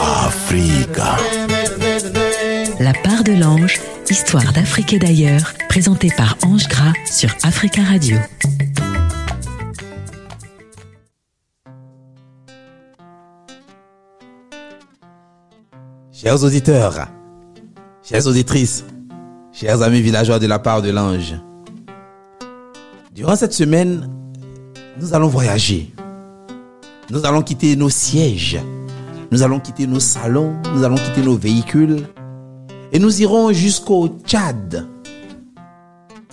Africa. La part de l'ange, histoire d'Afrique et d'ailleurs, présentée par Ange Gras sur Africa Radio. Chers auditeurs, chères auditrices, chers amis villageois de la part de l'ange, durant cette semaine, nous allons voyager. Nous allons quitter nos sièges. Nous allons quitter nos salons. Nous allons quitter nos véhicules. Et nous irons jusqu'au Tchad.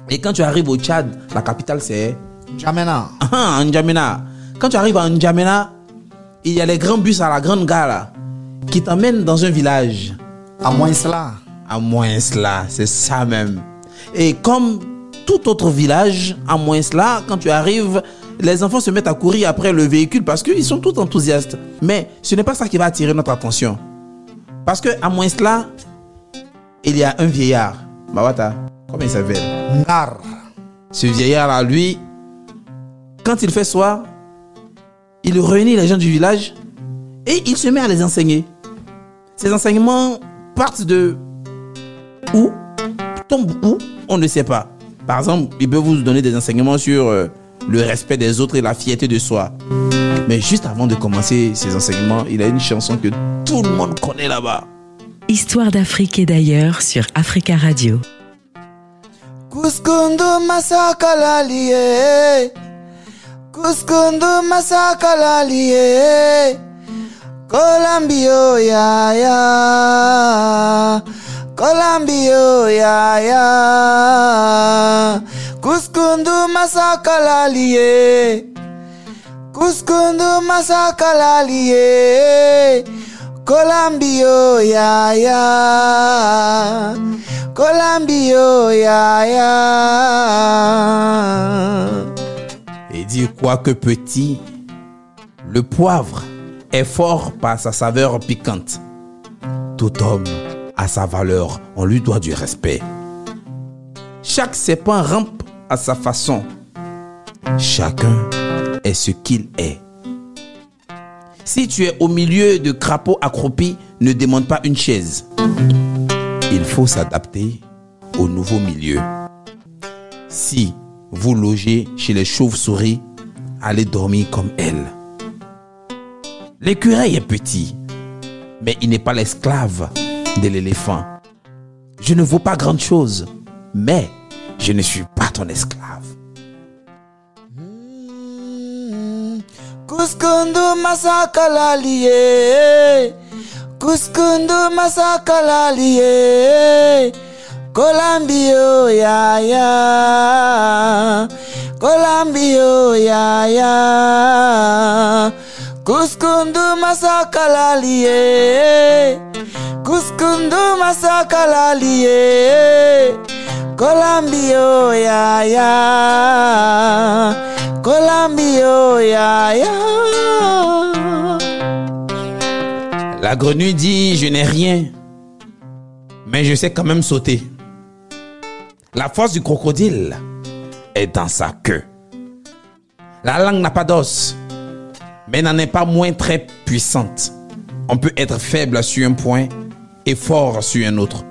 Et quand tu arrives au Tchad, la capitale c'est N'Djamena. Ah, N'Djamena. Quand tu arrives à N'Djamena, il y a les grands bus à la grande gare là, qui t'emmènent dans un village. À moins cela. À moins cela, c'est ça même. Et comme tout autre village, à moins cela, quand tu arrives, les enfants se mettent à courir après le véhicule parce qu'ils sont tous enthousiastes. Mais ce n'est pas ça qui va attirer notre attention. Parce que à moins cela, il y a un vieillard. Mawata, comment il s'appelle? Ngar. Ce vieillard-là, lui, quand il fait soir, il réunit les gens du village et il se met à les enseigner. Ces enseignements partent de où? Tombent où? On ne sait pas. Par exemple, il peut vous donner des enseignements sur euh, le respect des autres et la fierté de soi. Mais juste avant de commencer ces enseignements, il a une chanson que tout le monde connaît là-bas. Histoire d'Afrique et d'ailleurs sur Africa Radio. Kuskundu masakalalie. Kuskundu masakalalie. Kolambio ya ya. Kolambio ya ya. Kuskundu masakalalie. Kuskundu masakalalie. Kolambio ya ya. Kolambio ya. Et dit quoique petit, le poivre est fort par sa saveur piquante. Tout homme a sa valeur, on lui doit du respect. Chaque serpent rampe à sa façon. Chacun est ce qu'il est. Si tu es au milieu de crapauds accroupis, ne demande pas une chaise. Il faut s'adapter au nouveau milieu. Si vous logez chez les chauves-souris, allez dormir comme elles. L'écureuil est petit, mais il n'est pas l'esclave de l'éléphant. Je ne vaux pas grand-chose, mais je ne suis pas ton esclave. Kuskundu masakalalie. Kuskundu masakalalie. Kolambio ya ya. Kolambio ya ya. Kuskundu masakalalie. La grenouille dit, je n'ai rien, mais je sais quand même sauter. La force du crocodile est dans sa queue. La langue n'a pas d'os, mais n'en est pas moins très puissante. On peut être faible sur un point et fort sur un autre.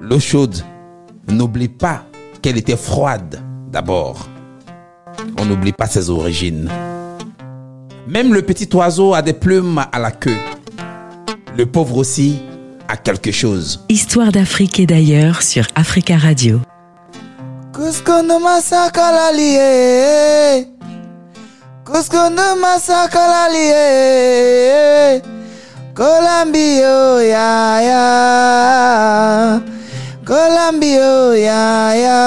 L'eau chaude, n'oublie pas qu'elle était froide d'abord. On n'oublie pas ses origines. Même le petit oiseau a des plumes à la queue. Le pauvre aussi a quelque chose. Histoire d'Afrique et d'ailleurs sur Africa Radio. Kolambio ya ya. Kolambio ya ya.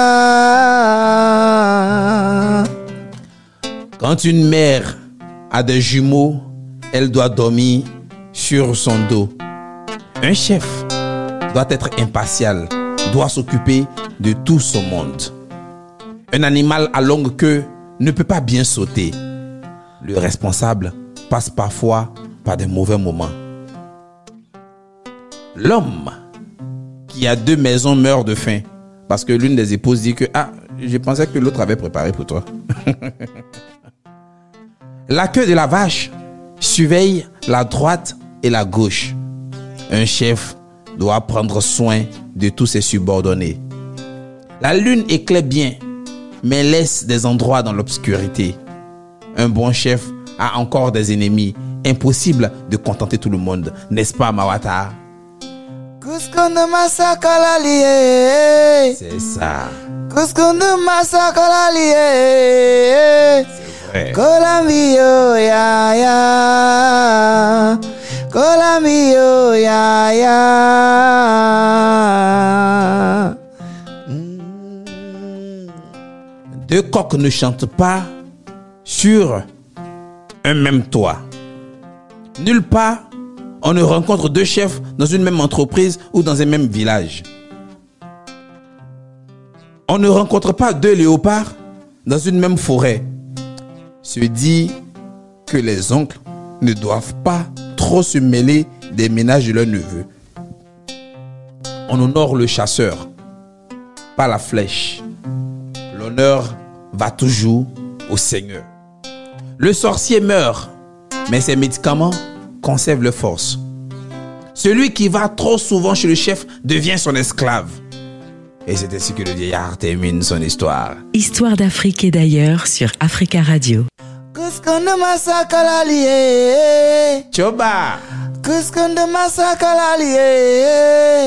Quand une mère a des jumeaux, elle doit dormir sur son dos. Un chef doit être impartial, doit s'occuper de tout son monde. Un animal à longue queue ne peut pas bien sauter. Le responsable passe parfois par des mauvais moments. L'homme qui a deux maisons meurt de faim parce que l'une des épouses dit que ah, je pensais que l'autre avait préparé pour toi. La queue de la vache surveille la droite et la gauche. Un chef doit prendre soin de tous ses subordonnés. La lune éclaire bien, mais laisse des endroits dans l'obscurité. Un bon chef a encore des ennemis. Impossible de contenter tout le monde, n'est-ce pas, Mawata? Kuskundu masakalalie. C'est ça. Masakalalie. Ouais. Kolambio ya ya. Kolambio ya ya. Deux coqs ne chantent pas sur un même toit. Nulle part, on ne rencontre deux chefs dans une même entreprise ou dans un même village. On ne rencontre pas deux léopards dans une même forêt. Se dit que les oncles ne doivent pas trop se mêler des ménages de leurs neveux. On honore le chasseur, pas la flèche. L'honneur va toujours au Seigneur. Le sorcier meurt, mais ses médicaments conservent leur force. Celui qui va trop souvent chez le chef devient son esclave. Et c'est ainsi que le vieillard termine son histoire. Histoire d'Afrique et d'ailleurs sur Africa Radio. Choba.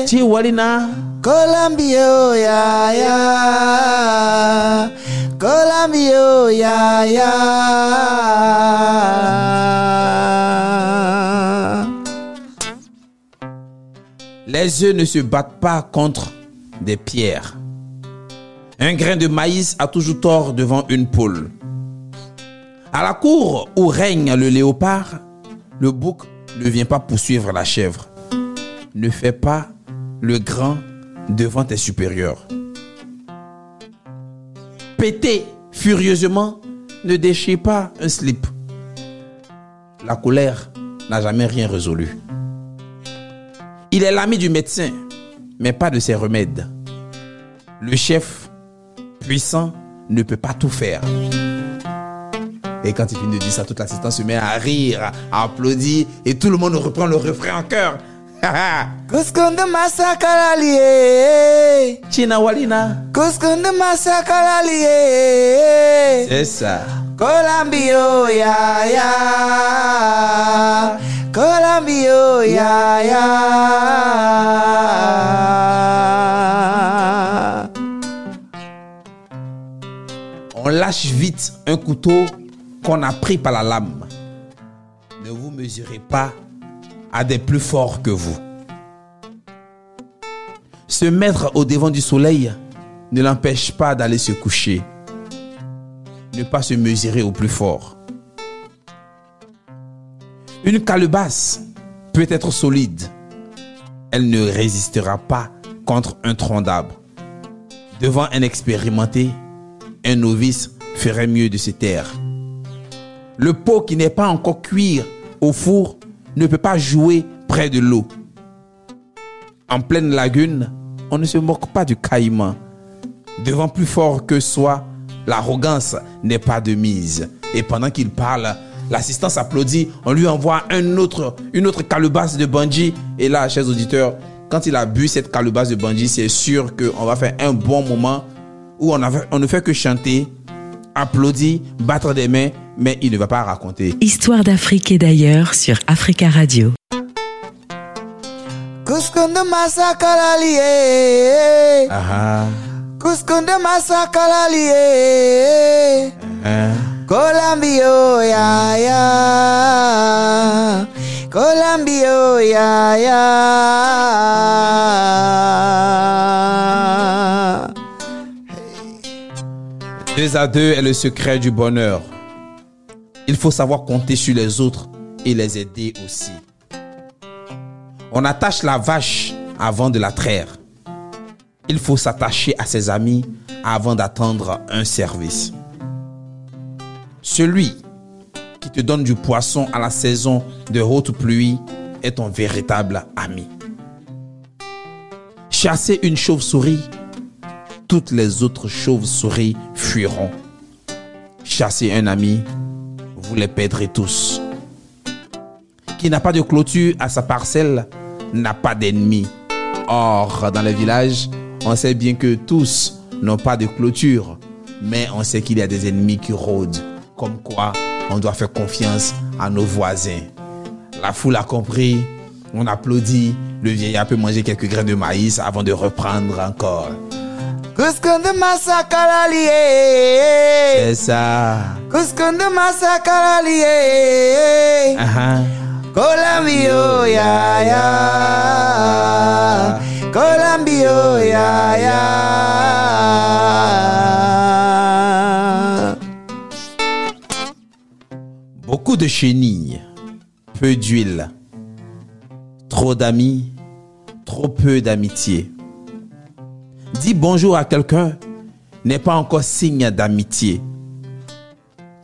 Chiwalina, ya. Les œufs ne se battent pas contre des pierres. Un grain de maïs a toujours tort devant une poule. À la cour où règne le léopard, le bouc ne vient pas poursuivre la chèvre. Ne fais pas le grand devant tes supérieurs. Furieusement ne déchire pas un slip. La colère n'a jamais rien résolu. Il est l'ami du médecin, mais pas de ses remèdes. Le chef puissant ne peut pas tout faire. Et quand il finit de dire ça, toute l'assistance se met à rire, à applaudir, et tout le monde reprend le refrain en chœur. Kuskundu masakalalie. China Walina. Kuskundu masakalalie. C'est ça. Kolambio ya ya. Kolambio ya ya. On lâche vite un couteau qu'on a pris par la lame. Ne vous mesurez pas à des plus forts que vous. Se mettre au devant du soleil ne l'empêche pas d'aller se coucher. Ne pas se mesurer au plus fort. Une calebasse peut être solide. Elle ne résistera pas contre un tronc d'arbre. Devant un expérimenté, un novice ferait mieux de se taire. Le pot qui n'est pas encore cuit au four ne peut pas jouer près de l'eau. En pleine lagune, on ne se moque pas du caïman. Devant plus fort que soi, l'arrogance n'est pas de mise. Et pendant qu'il parle, l'assistance applaudit, on lui envoie une autre calebasse de bandit. Et là, chers auditeurs, quand il a bu cette calebasse de bandit, c'est sûr qu'on va faire un bon moment où on, a- on ne fait que chanter, applaudir, battre des mains, mais il ne va pas raconter. Histoire d'Afrique et d'ailleurs sur Africa Radio. Ah, Kuskundu masakalalie. Kolambio ya ya. Kolambio ya ya. Deux à deux est le secret du bonheur. Il faut savoir compter sur les autres et les aider aussi. On attache la vache avant de la traire. Il faut s'attacher à ses amis avant d'attendre un service. Celui qui te donne du poisson à la saison de haute pluie est ton véritable ami. Chasser une chauve-souris toutes les autres chauves-souris fuiront. Chasser un ami, vous les perdrez tous. Qui n'a pas de clôture à sa parcelle n'a pas d'ennemis. Or, dans les villages, on sait bien que tous n'ont pas de clôture, mais on sait qu'il y a des ennemis qui rôdent. Comme quoi, on doit faire confiance à nos voisins. La foule a compris, on applaudit, le vieillard peut manger quelques grains de maïs avant de reprendre encore. C'est ça. Ya ya ya ya Beaucoup de chenilles, peu d'huile, trop d'amis, trop peu d'amitié. Dire bonjour à quelqu'un n'est pas encore signe d'amitié.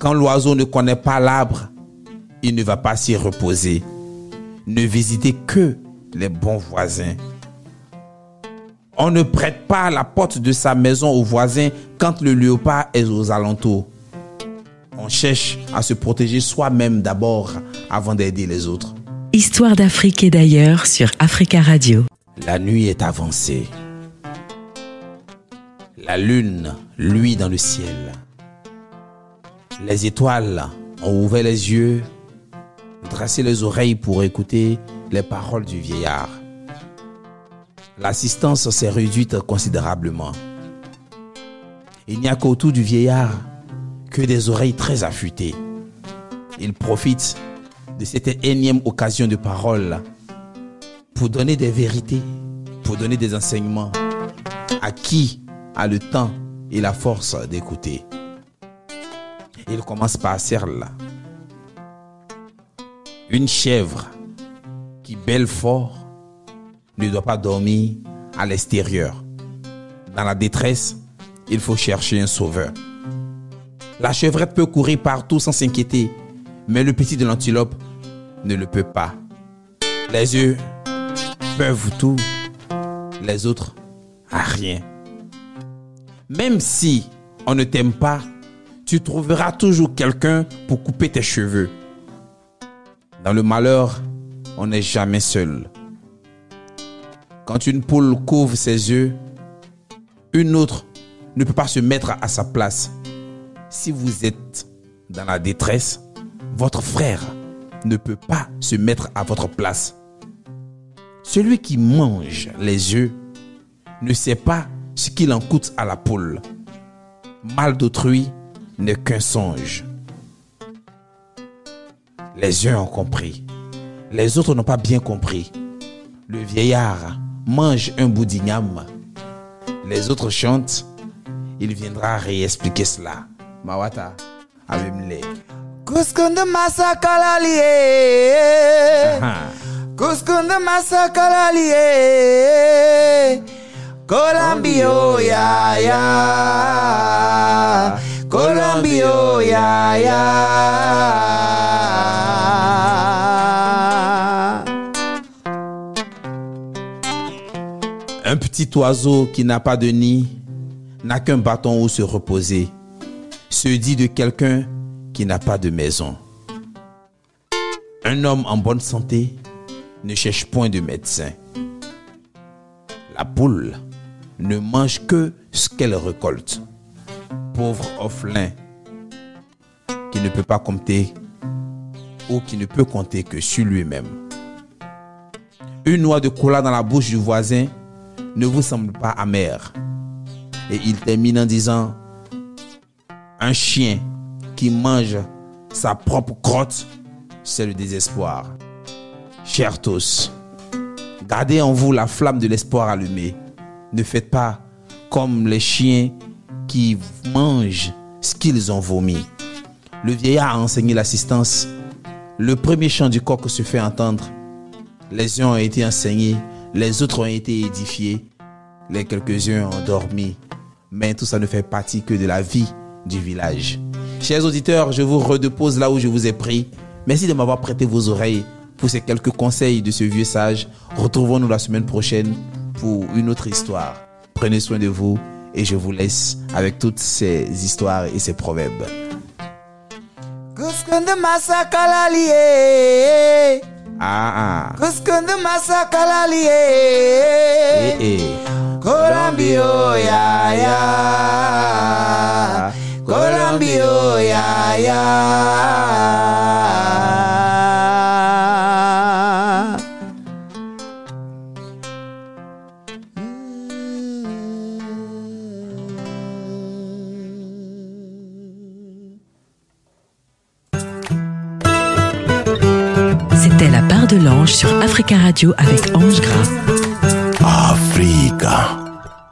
Quand l'oiseau ne connaît pas l'arbre, il ne va pas s'y reposer. Ne visitez que les bons voisins. On ne prête pas la porte de sa maison au voisin quand le léopard est aux alentours. On cherche à se protéger soi-même d'abord avant d'aider les autres. Histoire d'Afrique et d'ailleurs sur Africa Radio. La nuit est avancée. La lune luit dans le ciel. Les étoiles ont ouvert les yeux, dressé les oreilles pour écouter les paroles du vieillard. L'assistance s'est réduite considérablement. Il n'y a qu'autour du vieillard que des oreilles très affûtées. Il profite de cette énième occasion de parole pour donner des vérités, pour donner des enseignements à qui a le temps et la force d'écouter. Il commence par celle-là. Une chèvre qui belle fort ne doit pas dormir à l'extérieur. Dans la détresse, il faut chercher un sauveur. La chevrette peut courir partout sans s'inquiéter, mais le petit de l'antilope ne le peut pas. Les yeux peuvent tout, les autres à rien. Même si on ne t'aime pas, tu trouveras toujours quelqu'un pour couper tes cheveux. Dans le malheur, on n'est jamais seul. Quand une poule couvre ses yeux, une autre ne peut pas se mettre à sa place. Si vous êtes dans la détresse, votre frère ne peut pas se mettre à votre place. Celui qui mange les œufs ne sait pas ce qu'il en coûte à la poule. Mal d'autrui n'est qu'un songe. Les uns ont compris, les autres n'ont pas bien compris. Le vieillard mange un bout d'igname. Les autres chantent, il viendra réexpliquer cela. Mawata, Abimle. Kuskundu masakalali eh. Ah. Kuskundu masakalali eh. Kolambio ya ya Ya ya Un petit oiseau qui n'a pas de nid n'a qu'un bâton où se reposer. Se dit de quelqu'un qui n'a pas de maison. Un homme en bonne santé ne cherche point de médecin. La poule ne mange que ce qu'elle récolte. Pauvre orphelin qui ne peut pas compter ou qui ne peut compter que sur lui-même. Une noix de cola dans la bouche du voisin ne vous semble pas amère. Et il termine en disant, un chien qui mange sa propre crotte, c'est le désespoir. Chers tous, gardez en vous la flamme de l'espoir allumée. Ne faites pas comme les chiens qui mangent ce qu'ils ont vomi. Le vieillard a enseigné l'assistance. Le premier chant du coq se fait entendre. Les uns ont été enseignés, les autres ont été édifiés, les quelques-uns ont dormi. Mais tout ça ne fait partie que de la vie du village. Chers auditeurs, je vous redepose là où je vous ai pris. Merci de m'avoir prêté vos oreilles pour ces quelques conseils de ce vieux sage. Retrouvons-nous la semaine prochaine pour une autre histoire. Prenez soin de vous et je vous laisse avec toutes ces histoires et ces proverbes. Ah, ah. Kuskundu. Eh, eh. Kolambio ya